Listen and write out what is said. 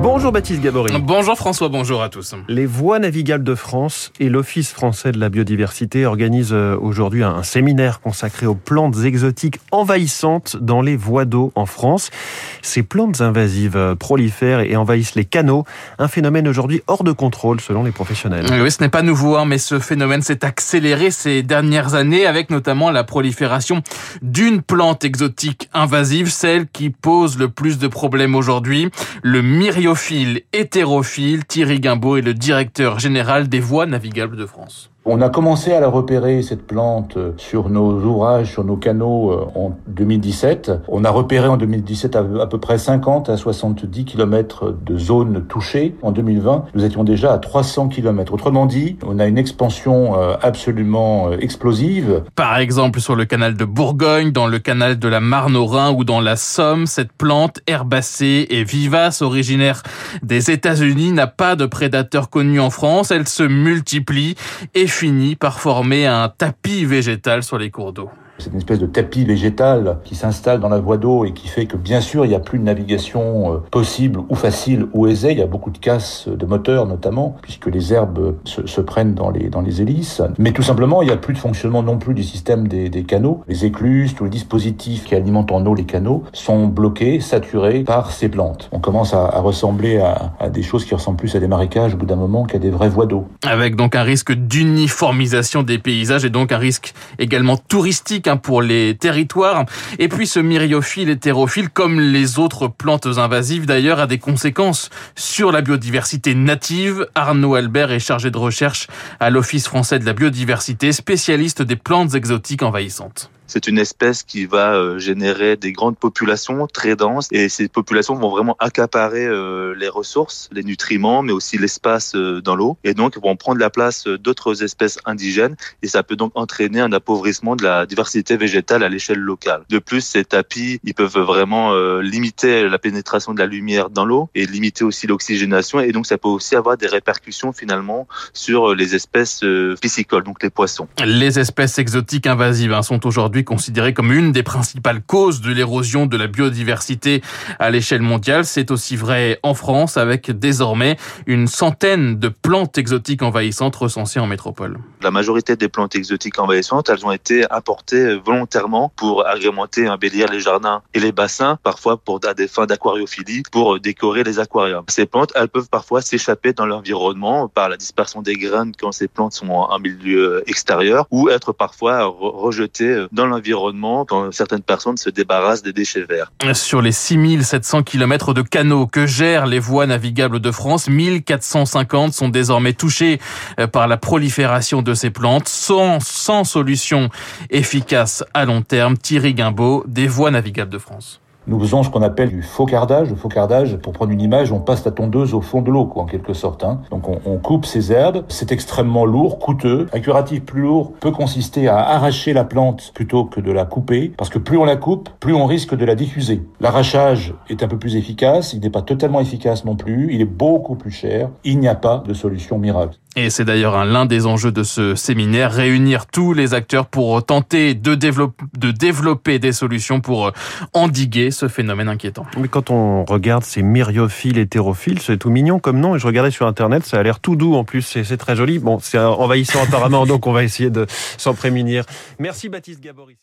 Bonjour Baptiste Gabory. Bonjour François, bonjour à tous. Les voies navigables de France et l'Office français de la biodiversité organisent euh, aujourd'hui un séminaire consacré aux plantes exotiques envahissantes dans les voies d'eau en France. Ces plantes invasives prolifèrent et envahissent les canaux, un phénomène aujourd'hui hors de contrôle selon les professionnels. Oui, ce n'est pas nouveau, hein, mais ce phénomène s'est accéléré ces dernières années avec notamment la prolifération d'une plante exotique invasive, celle qui pose le plus de problèmes aujourd'hui, le myrio Hétérophile, Thierry Guimbaud est le directeur général des voies navigables de France. On a commencé à la repérer, cette plante, euh, sur nos ouvrages, sur nos canaux euh, en 2017. On a repéré en 2017 à peu près 50 à 70 km de zones touchées. En 2020, nous étions déjà à 300 km. Autrement dit, on a une expansion euh, absolument explosive. Par exemple, sur le canal de Bourgogne, dans le canal de la Marne au Rhin ou dans la Somme, cette plante herbacée et vivace originaire des États-Unis n'a pas de prédateur connu en France. Elle se multiplie et finit par former un tapis végétal sur les cours d'eau. C'est une espèce de tapis végétal qui s'installe dans la voie d'eau et qui fait que bien sûr il n'y a plus de navigation euh, possible ou facile ou aisée. Il y a beaucoup de casse de moteurs notamment puisque les herbes se, se, prennent dans les, dans les hélices. Mais tout simplement il n'y a plus de fonctionnement non plus du système des, canaux. Les écluses, tous les dispositifs qui alimentent en eau les canaux sont bloqués, saturés par ces plantes. On commence à, ressembler à, des choses qui ressemblent plus à des marécages au bout d'un moment qu'à des vraies voies d'eau. Avec donc un risque d'uniformisation des paysages et donc un risque également touristique pour les territoires. Et puis ce myriophile hétérophile, comme les autres plantes invasives d'ailleurs, a des conséquences sur la biodiversité native. Arnaud Albert est chargé de recherche à l'Office français de la biodiversité, spécialiste des plantes exotiques envahissantes. C'est une espèce qui va euh, générer des grandes populations très denses et ces populations vont vraiment accaparer euh, les ressources, les nutriments, mais aussi l'espace euh, dans l'eau et donc vont prendre la place d'autres espèces indigènes et ça peut donc entraîner un appauvrissement de la diversité végétale à l'échelle locale. De plus, ces tapis, ils peuvent vraiment limiter la pénétration de la lumière dans l'eau et limiter aussi l'oxygénation et donc ça peut aussi avoir des répercussions finalement sur les espèces piscicoles, donc les poissons. Les espèces exotiques invasives hein, sont aujourd'hui considérée comme une des principales causes de l'érosion de la biodiversité à l'échelle mondiale. C'est aussi vrai en France avec désormais une centaine de plantes exotiques envahissantes recensées en métropole. La majorité des plantes exotiques envahissantes, elles ont été apportées volontairement pour agrémenter, embellir les jardins et les bassins, parfois pour à des fins d'aquariophilie, pour décorer les aquariums. Ces plantes, elles peuvent parfois s'échapper dans l'environnement par la dispersion des graines quand ces plantes sont en milieu extérieur ou être parfois rejetées dans l'environnement quand certaines personnes se débarrassent des déchets verts. Sur les 6700 km de canaux que gèrent les voies navigables de France, 1450 sont désormais touchés euh, par la prolifération de ces plantes sans, sans solution efficace à long terme. Thierry Guimbaud des voies navigables de France nous faisons ce qu'on appelle du faucardage. Le faucardage, pour prendre une image, on passe la tondeuse au fond de l'eau, quoi, en quelque sorte. Hein. Donc on, on, coupe ces herbes. C'est extrêmement lourd, coûteux. Un curatif plus lourd peut consister à arracher la plante plutôt que de la couper, parce que plus on la coupe, plus on risque de la diffuser. L'arrachage est un peu plus efficace. Il n'est pas totalement efficace non plus. Il est beaucoup plus cher. Il n'y a pas de solution miracle. Et c'est d'ailleurs l'un des enjeux de ce séminaire, réunir tous les acteurs pour tenter de, développer, de développer des solutions pour endiguer ce phénomène inquiétant. Mais quand on regarde ces myriophiles hétérophiles, c'est tout mignon comme nom. Et je regardais sur Internet, ça a l'air tout doux en plus, c'est très joli. Bon, c'est envahissant apparemment, donc on va essayer de s'en prémunir. Merci Baptiste Gabory.